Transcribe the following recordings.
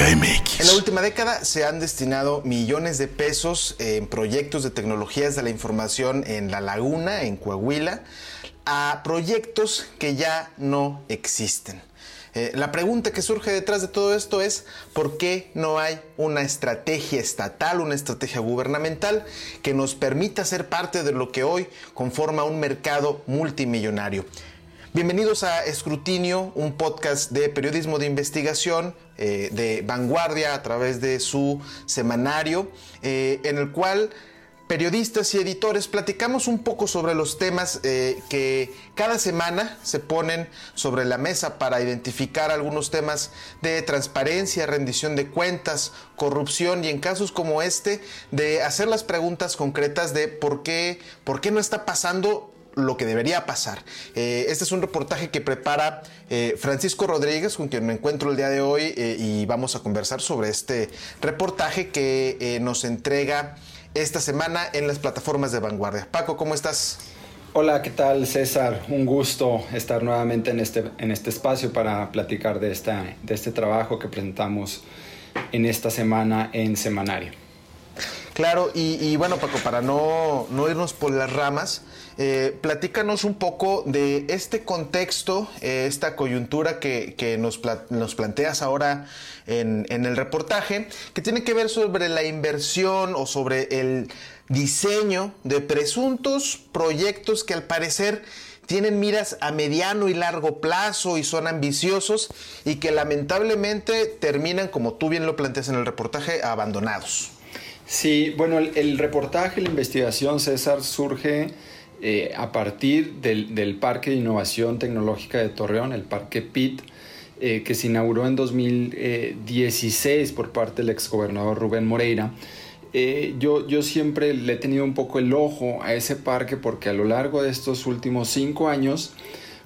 En la última década se han destinado millones de pesos en proyectos de tecnologías de la información en La Laguna, en Coahuila, a proyectos que ya no existen. Eh, la pregunta que surge detrás de todo esto es ¿por qué no hay una estrategia estatal, una estrategia gubernamental que nos permita ser parte de lo que hoy conforma un mercado multimillonario? Bienvenidos a Escrutinio, un podcast de periodismo de investigación eh, de vanguardia a través de su semanario, eh, en el cual periodistas y editores platicamos un poco sobre los temas eh, que cada semana se ponen sobre la mesa para identificar algunos temas de transparencia, rendición de cuentas, corrupción y en casos como este de hacer las preguntas concretas de por qué, por qué no está pasando lo que debería pasar. Eh, este es un reportaje que prepara eh, Francisco Rodríguez, con quien me encuentro el día de hoy, eh, y vamos a conversar sobre este reportaje que nos entrega esta semana en las plataformas de vanguardia. Paco, ¿cómo estás? Hola, ¿qué tal César? Un gusto estar nuevamente en este, en este espacio para platicar de, esta, de este trabajo que presentamos en esta semana en Semanario. Claro, y, bueno Paco, para no, no irnos por las ramas, eh, platícanos un poco de este contexto, eh, esta coyuntura que, nos, nos, planteas ahora en, el reportaje, que tiene que ver sobre la inversión o sobre el diseño de presuntos proyectos que al parecer tienen miras a mediano y largo plazo y son ambiciosos y que lamentablemente terminan, como tú bien lo planteas en el reportaje, abandonados. Sí, bueno, el reportaje, la investigación, César, surge eh, a partir del, Parque de Innovación Tecnológica de Torreón, el Parque PIT, eh, que se inauguró en 2016 por parte del exgobernador Rubén Moreira. Eh, yo, yo siempre le he tenido un poco el ojo a ese parque porque a lo largo de estos últimos cinco años,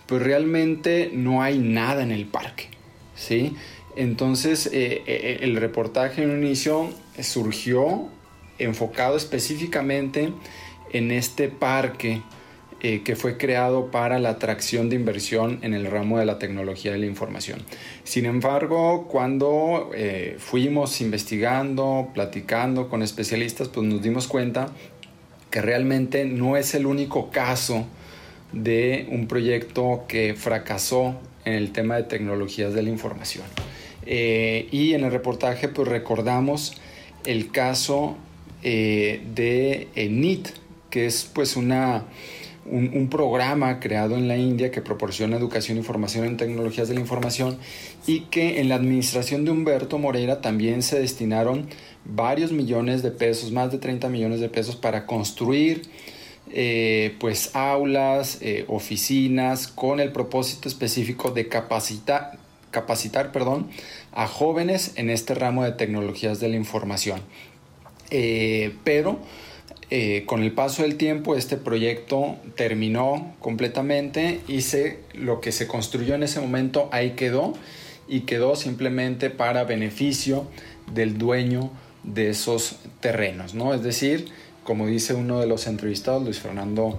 pues realmente no hay nada en el parque, ¿sí? Entonces, el reportaje en un inicio surgió enfocado específicamente en este parque eh, que fue creado para la atracción de inversión en el ramo de la tecnología de la información. Sin embargo, cuando eh, fuimos investigando, platicando con especialistas, pues nos dimos cuenta que realmente no es el único caso de un proyecto que fracasó en el tema de tecnologías de la información. Eh, y en el reportaje pues recordamos el caso de NIT, que es pues una, un, programa creado en la India que proporciona educación y formación en tecnologías de la información y que en la administración de Humberto Moreira también se destinaron varios millones de pesos, más de 30 millones de pesos para construir eh, pues aulas, eh, oficinas con el propósito específico de capacitar, capacitar perdón, a jóvenes en este ramo de tecnologías de la información. Eh, pero eh, con el paso del tiempo este proyecto terminó completamente se, lo que se construyó en ese momento ahí quedó y quedó simplemente para beneficio del dueño de esos terrenos, ¿no? Es decir, como dice uno de los entrevistados, Luis Fernando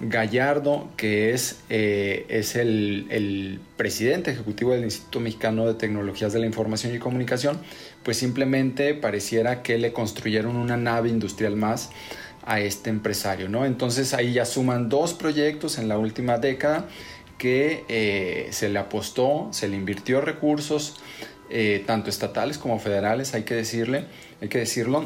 Gallardo, que es, eh, es el, el, presidente ejecutivo del Instituto Mexicano de Tecnologías de la Información y Comunicación, pues simplemente pareciera que le construyeron una nave industrial más a este empresario, ¿no? Entonces ahí ya suman dos proyectos en la última década que eh, se le apostó, se le invirtió recursos, eh, tanto estatales como federales, hay que decirle, hay que decirlo,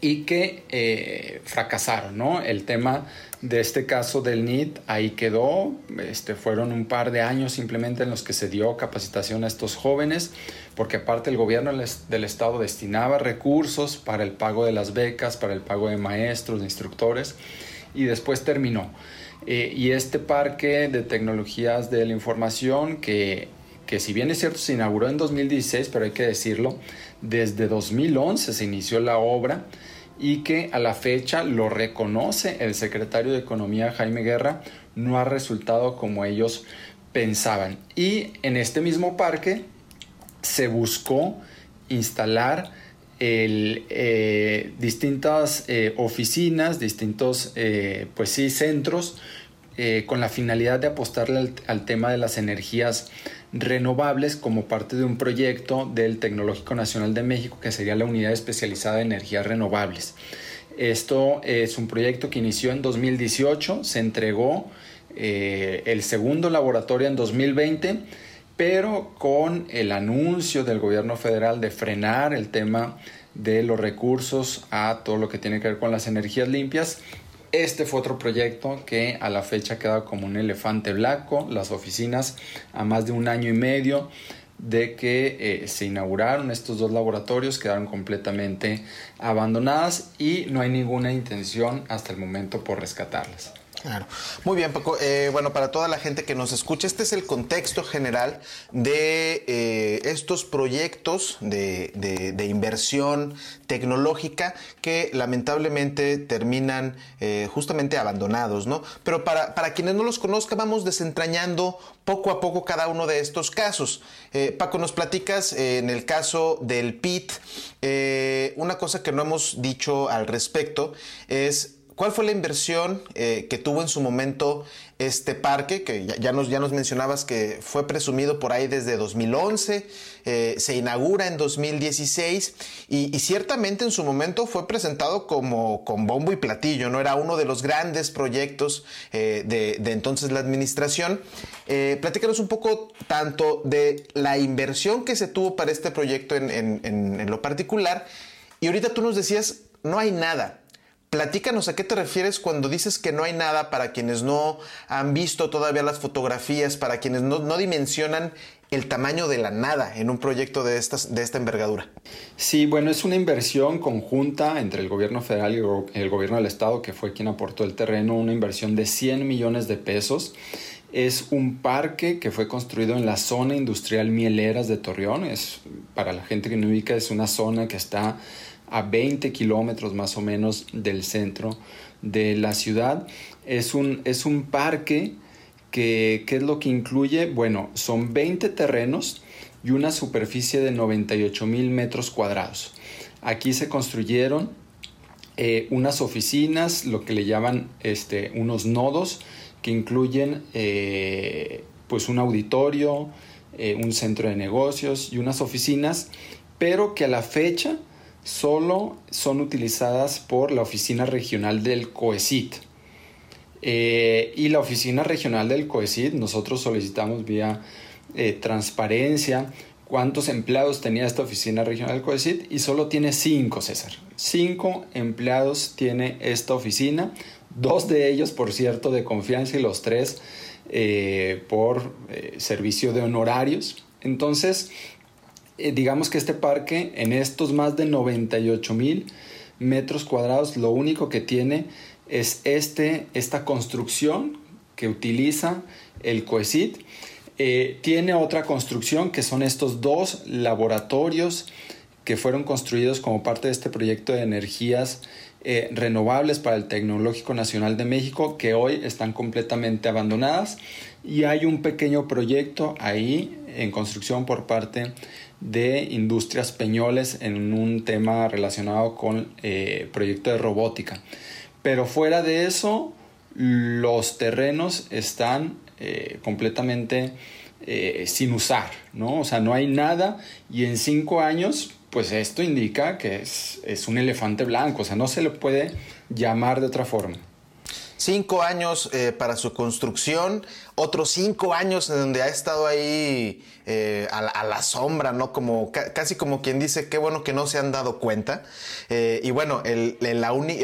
y que eh, fracasaron, ¿no? El tema de este caso del NIT ahí quedó, este, fueron un par de años simplemente en los que se dio capacitación a estos jóvenes, porque aparte el gobierno del estado destinaba recursos para el pago de las becas, para el pago de maestros, de instructores, y después terminó. Eh, y este parque de tecnologías de la información que que si bien es cierto se inauguró en 2016, pero hay que decirlo, desde 2011 se inició la obra y que a la fecha lo reconoce el secretario de Economía Jaime Guerra, no ha resultado como ellos pensaban. Y en este mismo parque se buscó instalar eh, distintas eh, oficinas, distintos eh, pues sí, centros con la finalidad de apostarle al, tema de las energías renovables como parte de un proyecto del Tecnológico Nacional de México que sería la unidad especializada de energías renovables. Esto es un proyecto que inició en 2018, se entregó eh, el segundo laboratorio en 2020, pero con el anuncio del gobierno federal de frenar el tema de los recursos a todo lo que tiene que ver con las energías limpias, este fue otro proyecto que a la fecha queda como un elefante blanco, las oficinas a más de un año y medio de que eh, se inauguraron estos dos laboratorios, quedaron completamente abandonadas y no hay ninguna intención hasta el momento por rescatarlas. Claro. Muy bien, Paco. Eh, bueno, para toda la gente que nos escucha, este es el contexto general de eh, estos proyectos de, inversión tecnológica que lamentablemente terminan eh, justamente abandonados, ¿no? Pero para, para, quienes no los conozcan, vamos desentrañando poco a poco cada uno de estos casos. Paco, nos platicas en el caso del PIT, una cosa que no hemos dicho al respecto es ¿Cuál fue la inversión eh, que tuvo en su momento este parque? Que ya, nos, ya nos mencionabas que fue presumido por ahí desde 2011, eh, se inaugura en 2016 y, ciertamente en su momento fue presentado como con bombo y platillo, ¿no? Era uno de los grandes proyectos eh, de, entonces la administración. platícanos un poco tanto de la inversión que se tuvo para este proyecto en lo particular y ahorita tú nos decías, no hay nada. Platícanos a qué te refieres cuando dices que no hay nada para quienes no han visto todavía las fotografías, para quienes no, dimensionan el tamaño de la nada en un proyecto de, de esta envergadura. Sí, bueno, es una inversión conjunta entre el gobierno federal y el gobierno del estado, que fue quien aportó el terreno, una inversión de 100 millones de pesos. Es un parque que fue construido en la zona industrial Mieleras de Torreón. Es, para la gente que no ubica, es una zona que está a 20 kilómetros más o menos del centro de la ciudad. Es un, es un parque que, ¿qué es lo que incluye? Bueno, son 20 terrenos y una superficie de 98 mil metros cuadrados. Aquí se construyeron eh, unas oficinas, lo que le llaman este, unos nodos, que incluyen eh, pues un auditorio, eh, un centro de negocios y unas oficinas, pero que a la fecha solo son utilizadas por la oficina regional del COECIT. Eh, y la oficina regional del COECIT, nosotros solicitamos vía eh, transparencia cuántos empleados tenía esta oficina regional del COECIT y solo tiene cinco, César. Cinco empleados tiene esta oficina, dos de ellos, por cierto, de confianza y los tres eh, por servicio de honorarios. Entonces, eh, digamos que este parque, en estos más de 98 mil metros cuadrados, lo único que tiene es este, esta construcción que utiliza el COECIT. Eh, tiene otra construcción que son estos dos laboratorios que fueron construidos como parte de este proyecto de energías eh, renovables para el Tecnológico Nacional de México que hoy están completamente abandonadas y hay un pequeño proyecto ahí en construcción por parte de Industrias Peñoles en un tema relacionado con eh, proyecto de robótica. Pero fuera de eso, los terrenos están eh, completamente eh, sin usar, ¿no? O sea, no hay nada y en cinco años, pues esto indica que es, es un elefante blanco, o sea, no se le puede llamar de otra forma. Cinco años eh, para su construcción, otros cinco años en donde ha estado ahí eh, a, la sombra, ¿no? Como casi como quien dice, qué bueno que no se han dado cuenta. Eh, y bueno, el,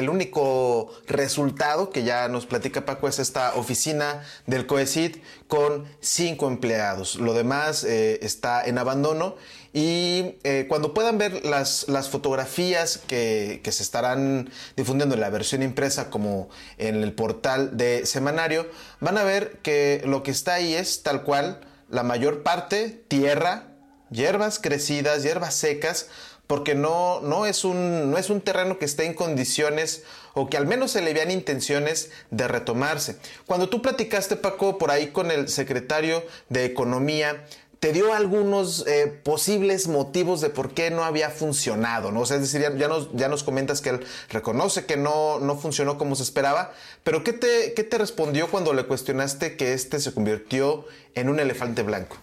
único resultado que ya nos platica Paco es esta oficina del COECID con cinco empleados. Lo demás está en abandono y eh, cuando puedan ver las, las fotografías que, que, se estarán difundiendo en la versión impresa como en el portal de semanario, van a ver que lo que está ahí es tal cual la mayor parte tierra, hierbas crecidas, hierbas secas, porque no, no, es un, no es un terreno que esté en condiciones o que al menos se le vean intenciones de retomarse. Cuando tú platicaste, Paco, por ahí con el secretario de Economía, te dio algunos eh, posibles motivos de por qué no había funcionado, ¿no? O sea, es decir, ya, nos, ya nos comentas que él reconoce que no, no funcionó como se esperaba, pero ¿qué te, ¿qué te respondió cuando le cuestionaste que este se convirtió en un elefante blanco?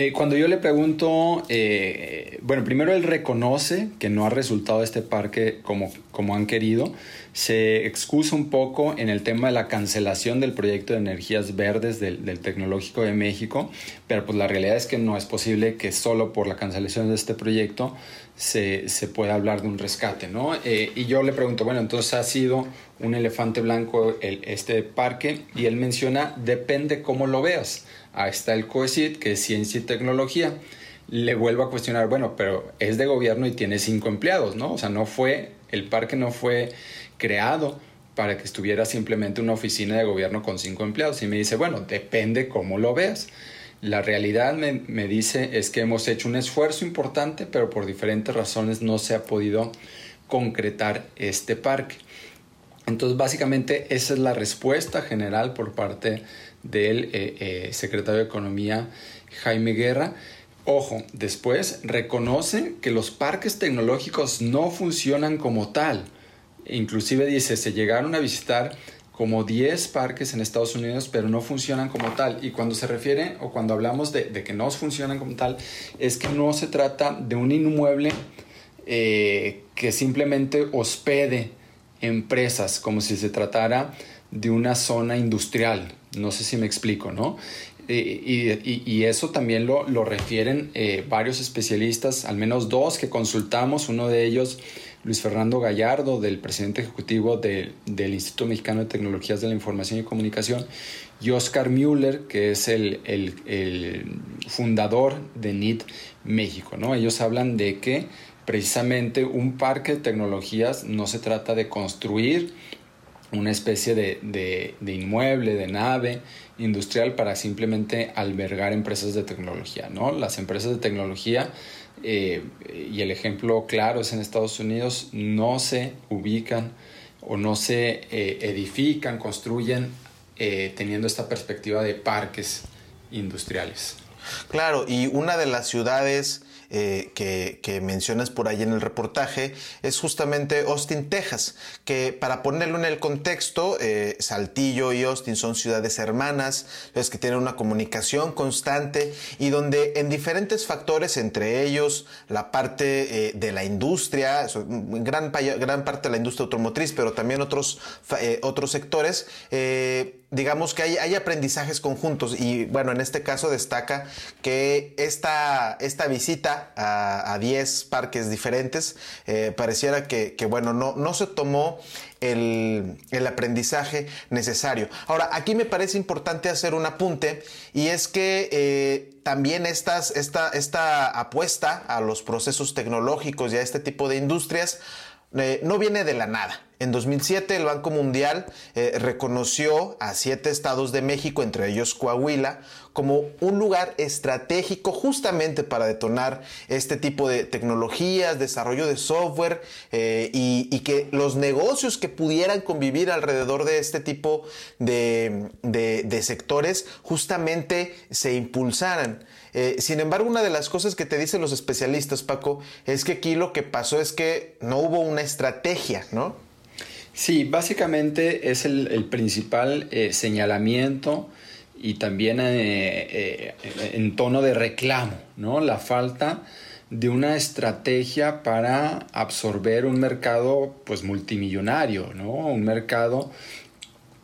Eh, cuando yo le pregunto, eh, bueno, primero él reconoce que no ha resultado este parque como, como han querido, se excusa un poco en el tema de la cancelación del proyecto de energías verdes del, Tecnológico de México, pero pues la realidad es que no es posible que solo por la cancelación de este proyecto se, se pueda hablar de un rescate, ¿no? Eh, y yo le pregunto, bueno, entonces ha sido un elefante blanco este parque y él menciona, depende cómo lo veas. Ahí está el COECID, que es ciencia y tecnología. Le vuelvo a cuestionar, bueno, pero es de gobierno y tiene cinco empleados, ¿no? O sea, no fue, el parque no fue creado para que estuviera simplemente una oficina de gobierno con cinco empleados. Y me dice, bueno, depende cómo lo veas. La realidad me, me, dice es que hemos hecho un esfuerzo importante, pero por diferentes razones no se ha podido concretar este parque. Entonces, básicamente, esa es la respuesta general por parte del eh, eh, secretario de Economía, Jaime Guerra. Ojo, después reconoce que los parques tecnológicos no funcionan como tal. Inclusive dice, se llegaron a visitar como 10 parques en Estados Unidos, pero no funcionan como tal. Y cuando se refiere o cuando hablamos de, que no funcionan como tal, es que no se trata de un inmueble eh, que simplemente hospede empresas, como si se tratara de una zona industrial. No sé si me explico, ¿no? Eh, y, eso también lo, refieren eh, varios especialistas, al menos dos que consultamos, uno de ellos Luis Fernando Gallardo, del presidente ejecutivo del Instituto Mexicano de Tecnologías de la Información y Comunicación, y Oscar Müller, que es el, el fundador de NIT México. ¿no? Ellos hablan de que precisamente un parque de tecnologías no se trata de construir una especie de, inmueble, de nave industrial para simplemente albergar empresas de tecnología. ¿no? Las empresas de tecnología, eh, y el ejemplo claro es en Estados Unidos, no se ubican o no se eh, edifican, construyen eh, teniendo esta perspectiva de parques industriales. Claro, y una de las ciudades eh, que, mencionas por ahí en el reportaje es justamente Austin, Texas, que para ponerlo en el contexto, eh, Saltillo y Austin son ciudades hermanas, es que tienen una comunicación constante y donde en diferentes factores, entre ellos la parte eh, de la industria, gran, gran parte de la industria automotriz, pero también otros, otros sectores, digamos que hay, hay, aprendizajes conjuntos y bueno, en este caso destaca que esta, esta visita a 10 parques diferentes eh, pareciera que, bueno, no, no se tomó el, el, aprendizaje necesario. Ahora, aquí me parece importante hacer un apunte y es que eh, también estas, esta, esta apuesta a los procesos tecnológicos y a este tipo de industrias eh, no viene de la nada. En 2007 el Banco Mundial eh, reconoció a siete estados de México, entre ellos Coahuila, como un lugar estratégico justamente para detonar este tipo de tecnologías, desarrollo de software eh, y, que los negocios que pudieran convivir alrededor de este tipo de, de sectores justamente se impulsaran. Eh, sin embargo, una de las cosas que te dicen los especialistas, Paco, es que aquí lo que pasó es que no hubo una estrategia, ¿no? Sí, básicamente es el, principal eh, señalamiento y también eh, en tono de reclamo, ¿no? La falta de una estrategia para absorber un mercado pues multimillonario, ¿no? Un mercado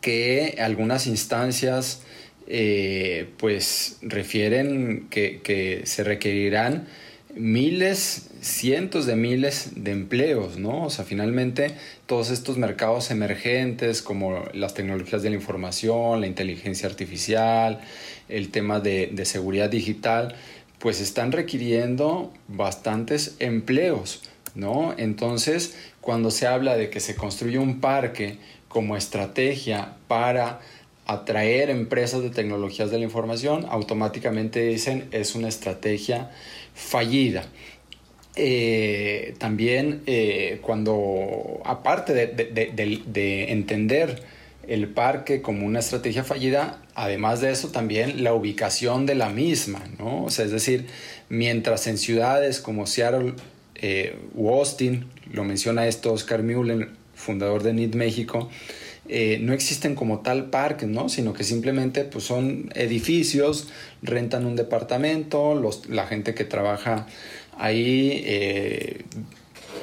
que algunas instancias eh, pues refieren que, se requerirán miles, cientos de miles de empleos, ¿no? O sea, finalmente todos estos mercados emergentes como las tecnologías de la información, la inteligencia artificial, el tema de, de seguridad digital, pues están requiriendo bastantes empleos, ¿no? Entonces, cuando se habla de que se construye un parque como estrategia para atraer empresas de tecnologías de la información, automáticamente dicen es una estrategia fallida. Eh, también eh, cuando, aparte de, entender el parque como una estrategia fallida, además de eso también la ubicación de la misma, ¿no? O sea, es decir, mientras en ciudades como Seattle eh, u Austin, lo menciona esto Oscar Mueller, fundador de NIT México, eh, no existen como tal parques, ¿no? sino que simplemente pues, son edificios, rentan un departamento, la gente que trabaja ahí eh,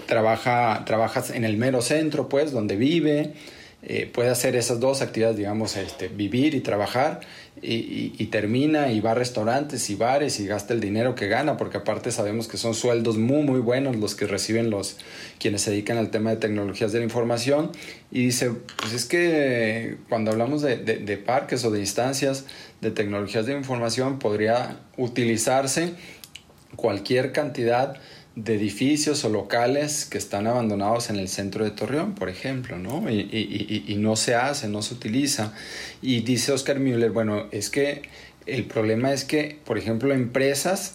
trabaja, trabaja en el mero centro, pues, donde vive, eh, puede hacer esas dos actividades, digamos, este, vivir y trabajar, y, termina y va a restaurantes y bares y gasta el dinero que gana, porque aparte sabemos que son sueldos muy, muy buenos los que reciben los quienes se dedican al tema de tecnologías de la información. Y dice, pues es que cuando hablamos de, parques o de instancias de tecnologías de información, podría utilizarse cualquier cantidad de edificios o locales que están abandonados en el centro de Torreón, por ejemplo, ¿no? Y, no se hace, no se utiliza. Y dice Oscar Müller, bueno, es que el problema es que, por ejemplo, empresas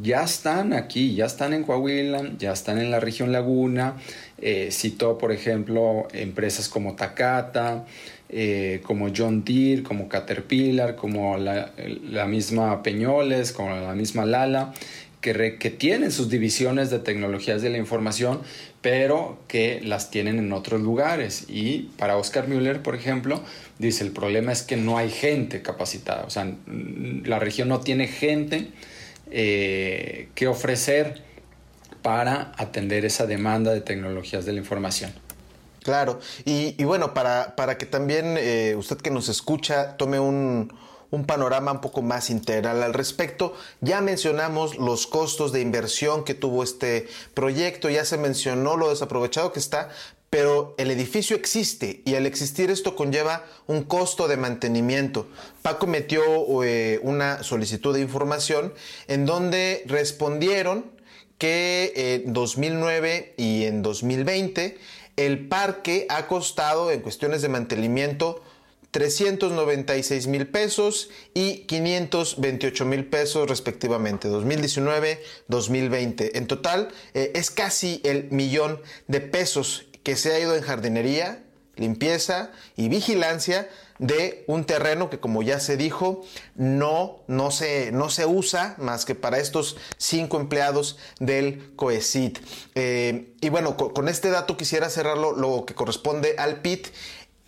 ya están aquí, ya están en Coahuila, ya están en la región Laguna. Eh, citó, por ejemplo, empresas como Takata, eh, como John Deere, como Caterpillar, como la, la misma Peñoles, como la misma Lala, que, tienen sus divisiones de tecnologías de la información, pero que las tienen en otros lugares. Y para Oscar Müller, por ejemplo, dice, el problema es que no hay gente capacitada, o sea, la región no tiene gente eh, que ofrecer para atender esa demanda de tecnologías de la información. Claro, y, bueno, para, para, que también eh, usted que nos escucha tome un, un panorama un poco más integral al respecto. Ya mencionamos los costos de inversión que tuvo este proyecto, ya se mencionó lo desaprovechado que está, pero el edificio existe y al existir esto conlleva un costo de mantenimiento. Paco metió eh, una solicitud de información en donde respondieron que en 2009 y en 2020 el parque ha costado en cuestiones de mantenimiento 396 mil pesos y 528 mil pesos respectivamente, 2019-2020. En total eh, es casi el millón de pesos que se ha ido en jardinería, limpieza y vigilancia de un terreno que como ya se dijo no, no, se, no se usa más que para estos cinco empleados del COECIT. Eh, y bueno, con, este dato quisiera cerrar lo que corresponde al PIT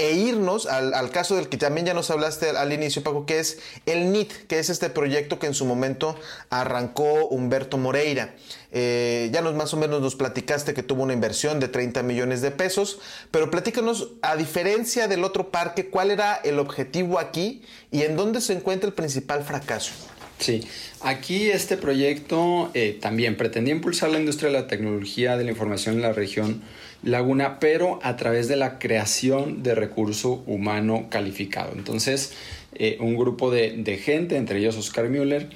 e irnos al, caso del que también ya nos hablaste al, inicio, Paco, que es el NIT, que es este proyecto que en su momento arrancó Humberto Moreira. Eh, ya nos más o menos nos platicaste que tuvo una inversión de 30 millones de pesos, pero platícanos, a diferencia del otro parque, ¿cuál era el objetivo aquí y en dónde se encuentra el principal fracaso? Sí, aquí este proyecto eh, también pretendía impulsar la industria de la tecnología de la información en la región Laguna, pero a través de la creación de recurso humano calificado. Entonces, eh, un grupo de, gente, entre ellos Oscar Müller,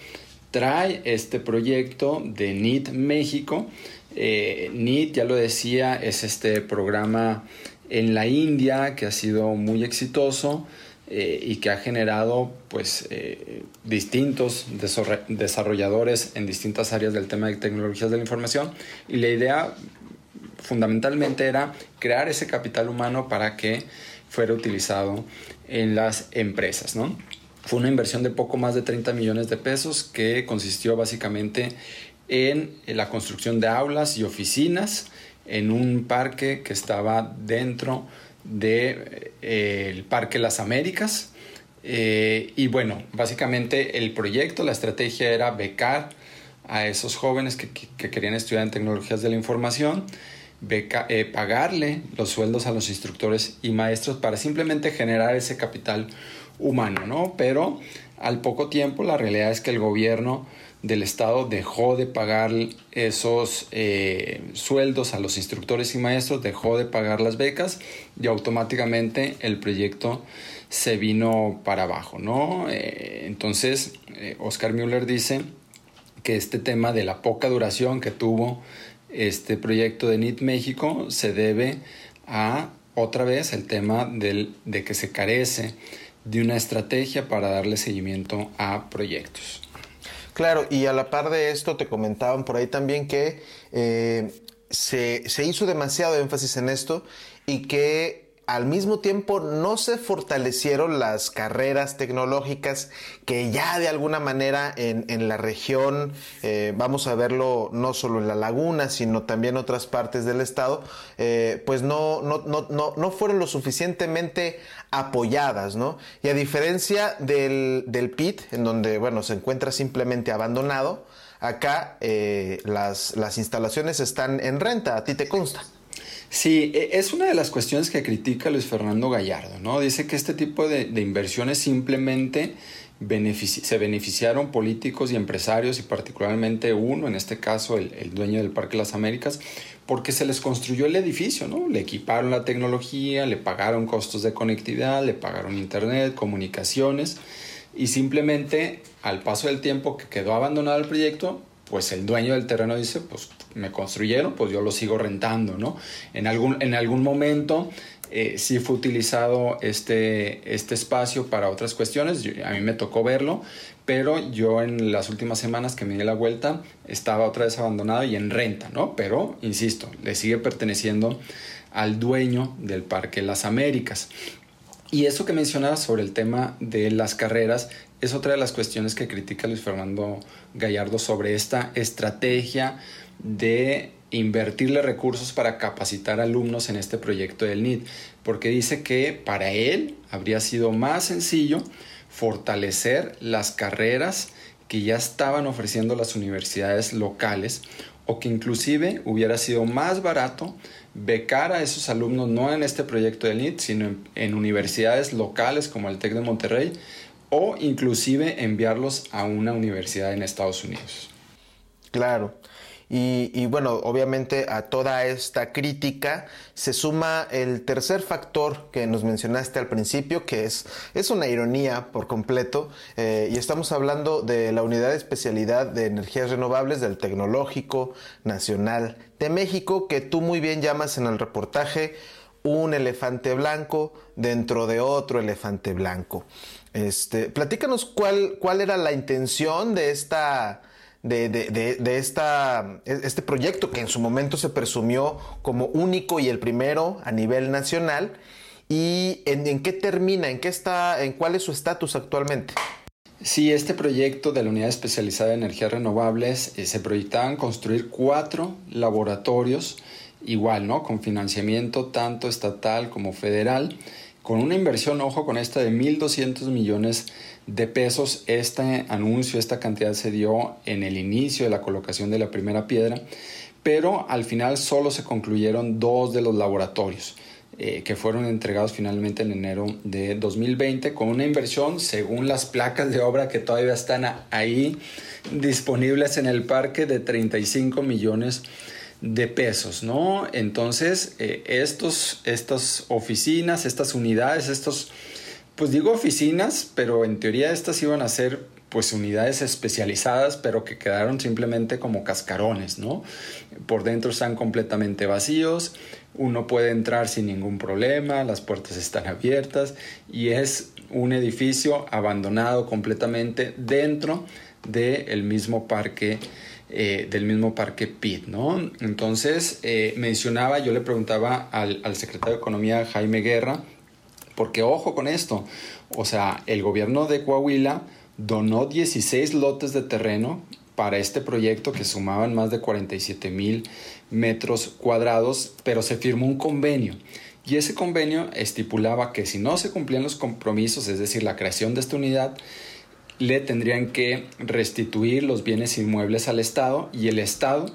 trae este proyecto de NIT México. Eh, NIT, ya lo decía, es este programa en la India que ha sido muy exitoso eh, y que ha generado pues distintos desarrolladores en distintas áreas del tema de tecnologías de la información y la idea fundamentalmente era crear ese capital humano para que fuera utilizado en las empresas, ¿no? Fue una inversión de poco más de 30 millones de pesos que consistió básicamente en la construcción de aulas y oficinas en un parque que estaba dentro del de, Parque Las Américas. Eh, y bueno, básicamente el proyecto, la estrategia era becar a esos jóvenes que, que querían estudiar en tecnologías de la información eh, pagarle los sueldos a los instructores y maestros para simplemente generar ese capital humano, ¿no? Pero al poco tiempo la realidad es que el gobierno del estado dejó de pagar esos eh, sueldos a los instructores y maestros, dejó de pagar las becas y automáticamente el proyecto se vino para abajo, ¿no? Eh, entonces, Oscar Müller dice que este tema de la poca duración que tuvo este proyecto de NIT México se debe a otra vez el tema del, de que se carece de una estrategia para darle seguimiento a proyectos. Claro, y a la par de esto te comentaban por ahí también que eh, se, se hizo demasiado énfasis en esto y que al mismo tiempo no se fortalecieron las carreras tecnológicas que ya de alguna manera en, la región, eh, vamos a verlo no solo en la laguna, sino también en otras partes del estado, eh, pues no, no, no, no, fueron lo suficientemente apoyadas, ¿no? Y a diferencia del, del PIT, en donde, bueno, se encuentra simplemente abandonado, acá eh, las, las instalaciones están en renta, a ti te consta. Sí, e, es una de las cuestiones que critica Luis Fernando Gallardo, ¿no? Dice que este tipo de, inversiones simplemente se beneficiaron políticos y empresarios y particularmente uno, en este caso el, el, dueño del Parque Las Américas, porque se les construyó el edificio, ¿no? Le equiparon la tecnología, le pagaron costos de conectividad, le pagaron internet, comunicaciones y simplemente al paso del tiempo que quedó abandonado el proyecto, pues el dueño del terreno dice, pues me construyeron, pues yo lo sigo rentando, ¿no? En algún, en algún momento eh, sí fue utilizado este, este espacio para otras cuestiones, a mí me tocó verlo, pero yo en las últimas semanas que me di la vuelta estaba otra vez abandonado y en renta, ¿no? Pero, insisto, le sigue perteneciendo al dueño del Parque Las Américas. Y eso que mencionabas sobre el tema de las carreras es otra de las cuestiones que critica Luis Fernando Gallardo sobre esta estrategia de invertirle recursos para capacitar alumnos en este proyecto del NIT, porque dice que para él habría sido más sencillo fortalecer las carreras que ya estaban ofreciendo las universidades locales o que inclusive hubiera sido más barato becar a esos alumnos no en este proyecto del NIT, sino en, en universidades locales como el TEC de Monterrey o inclusive enviarlos a una universidad en Estados Unidos. Claro. Y, bueno, obviamente a toda esta crítica se suma el tercer factor que nos mencionaste al principio, que es, es una ironía por completo, eh, y estamos hablando de la unidad de especialidad de energías renovables del Tecnológico Nacional de México, que tú muy bien llamas en el reportaje un elefante blanco dentro de otro elefante blanco. Este, platícanos cuál, cuál era la intención de esta de, de, de, esta, este proyecto que en su momento se presumió como único y el primero a nivel nacional y en, qué termina, en qué está, en cuál es su estatus actualmente. Sí, este proyecto de la Unidad Especializada de Energías Renovables eh, se proyectaban construir cuatro laboratorios igual, ¿no? Con financiamiento tanto estatal como federal, con una inversión, ojo con esta, de 1.200 millones de pesos. Este anuncio, esta cantidad se dio en el inicio de la colocación de la primera piedra, pero al final solo se concluyeron dos de los laboratorios. Eh, que fueron entregados finalmente en enero de 2020 con una inversión según las placas de obra que todavía están ahí disponibles en el parque de 35 millones de pesos, ¿no? Entonces, eh, estos, estas oficinas, estas unidades, estos pues digo oficinas, pero en teoría estas iban a ser pues unidades especializadas, pero que quedaron simplemente como cascarones, ¿no? Por dentro están completamente vacíos, uno puede entrar sin ningún problema, las puertas están abiertas y es un edificio abandonado completamente dentro del mismo parque eh, del mismo parque PIT, ¿no? Entonces eh, mencionaba, yo le preguntaba al, al secretario de Economía Jaime Guerra, porque ojo con esto, o sea, el gobierno de Coahuila donó 16 lotes de terreno para este proyecto que sumaban más de 47 mil metros cuadrados, pero se firmó un convenio. Y ese convenio estipulaba que si no se cumplían los compromisos, es decir, la creación de esta unidad, le tendrían que restituir los bienes inmuebles al Estado y el Estado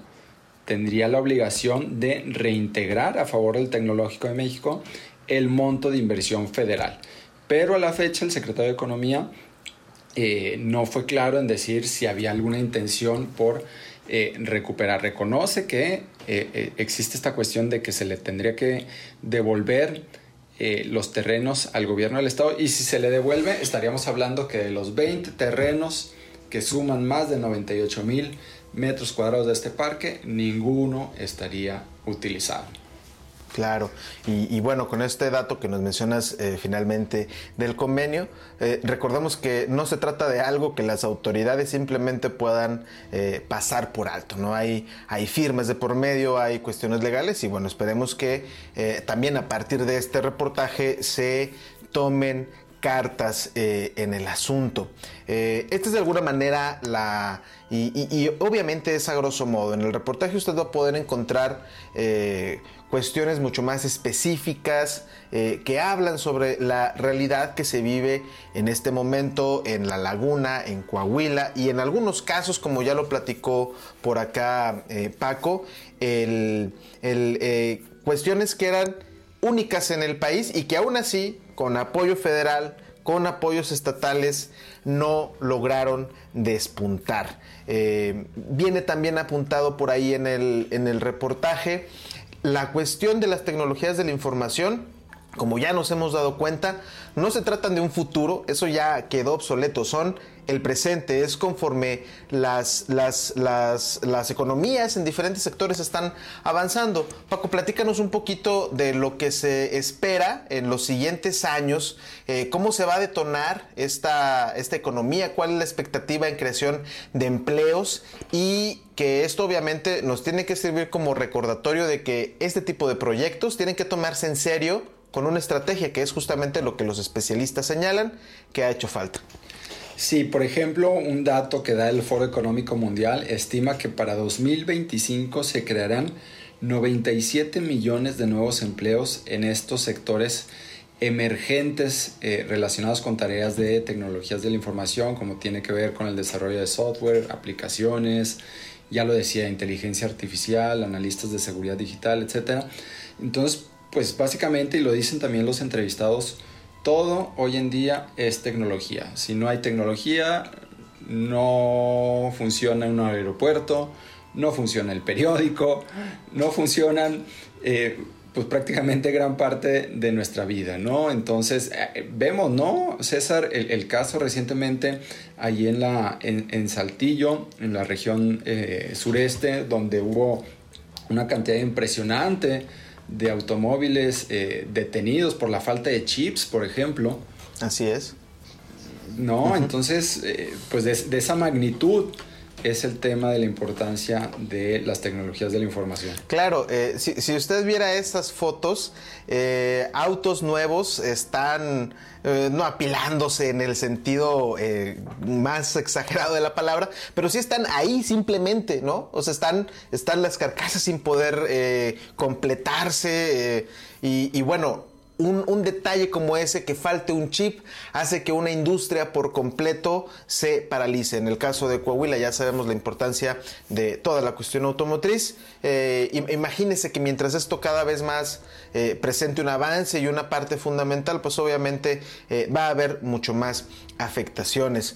tendría la obligación de reintegrar a favor del Tecnológico de México el monto de inversión federal. Pero a la fecha el secretario de Economía eh, no fue claro en decir si había alguna intención por eh, recuperar. Reconoce que eh, existe esta cuestión de que se le tendría que devolver los terrenos al gobierno del estado y si se le devuelve estaríamos hablando que de los 20 terrenos que suman más de 98 mil metros cuadrados de este parque, ninguno estaría utilizado. Claro, y, bueno, con este dato que nos mencionas eh, finalmente del convenio, eh, recordemos que no se trata de algo que las autoridades simplemente puedan eh, pasar por alto, ¿no? Hay, hay firmas de por medio, hay cuestiones legales y bueno, esperemos que también a partir de este reportaje se tomen cartas eh, en el asunto. Eh, esta es de alguna manera la... Y, obviamente es a grosso modo. En el reportaje usted va a poder encontrar eh, cuestiones mucho más específicas que hablan sobre la realidad que se vive en este momento en La Laguna, en Coahuila y en algunos casos, como ya lo platicó por acá Paco, el, cuestiones que eran únicas en el país y que aún así con apoyo federal, con apoyos estatales, no lograron despuntar. Eh, viene también apuntado por ahí en el, en el reportaje la cuestión de las tecnologías de la información como ya nos hemos dado cuenta, no se tratan de un futuro, eso ya quedó obsoleto, son el presente, es conforme las, las, las, economías en diferentes sectores están avanzando. Paco, platícanos un poquito de lo que se espera en los siguientes años, eh, cómo se va a detonar esta, esta economía, cuál es la expectativa en creación de empleos y que esto obviamente nos tiene que servir como recordatorio de que este tipo de proyectos tienen que tomarse en serio con una estrategia que es justamente lo que los especialistas señalan que ha hecho falta. Sí, por ejemplo, un dato que da el Foro Económico Mundial estima que para 2025 se crearán 97 millones de nuevos empleos en estos sectores emergentes eh, relacionados con tareas de tecnologías de la información, como tiene que ver con el desarrollo de software, aplicaciones, ya lo decía, inteligencia artificial, analistas de seguridad digital, etc. Entonces, pues básicamente, y lo dicen también los entrevistados, todo hoy en día es tecnología. Si no hay tecnología, no funciona un aeropuerto, no funciona el periódico, no funcionan eh, pues prácticamente gran parte de nuestra vida, ¿no? Entonces, eh, vemos, ¿no? César, el, caso recientemente allí en, la, en, Saltillo, en la región eh, sureste, donde hubo una cantidad impresionante de automóviles eh, detenidos por la falta de chips, por ejemplo. Así es. No, entonces, eh, pues de, esa magnitud es el tema de la importancia de las tecnologías de la información. Claro, eh, si, usted viera estas fotos, autos nuevos están eh, no apilándose en el sentido eh, más exagerado de la palabra, pero sí están ahí simplemente, ¿no? O sea, están, están las carcasas sin poder eh, completarse y bueno, un, detalle como ese, que falte un chip, hace que una industria por completo se paralice. En el caso de Coahuila ya sabemos la importancia de toda la cuestión automotriz. Eh, imagínese que mientras esto cada vez más eh, presente un avance y una parte fundamental, pues obviamente eh, va a haber mucho más afectaciones.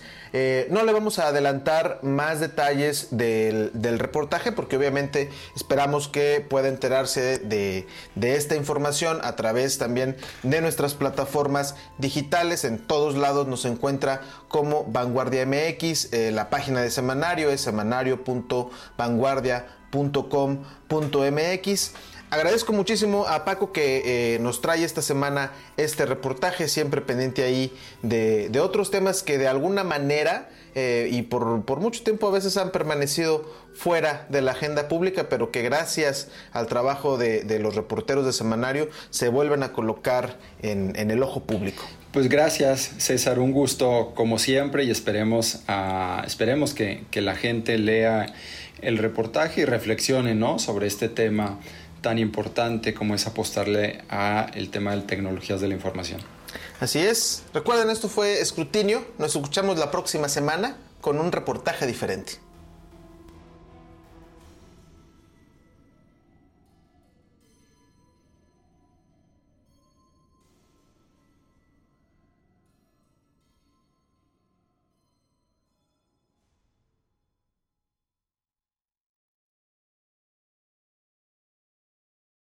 no le vamos a adelantar más detalles del, reportaje porque obviamente esperamos que pueda enterarse de, de esta información a través también de nuestras plataformas digitales. En todos lados nos encuentra como Vanguardia MX. Eh, la página de semanario es semanario.vanguardia.com.mx. Agradezco muchísimo a Paco que eh, nos trae esta semana este reportaje, siempre pendiente ahí de, otros temas que de alguna manera eh, y por, mucho tiempo a veces han permanecido fuera de la agenda pública, pero que gracias al trabajo de, los reporteros de semanario se vuelven a colocar en, el ojo público. Pues gracias César, un gusto como siempre y esperemos, esperemos que, que la gente lea el reportaje y reflexione ¿no? sobre este tema tan importante como es apostarle a el tema de tecnologías de la información. Así es. Recuerden, esto fue Escrutinio. Nos escuchamos la próxima semana con un reportaje diferente.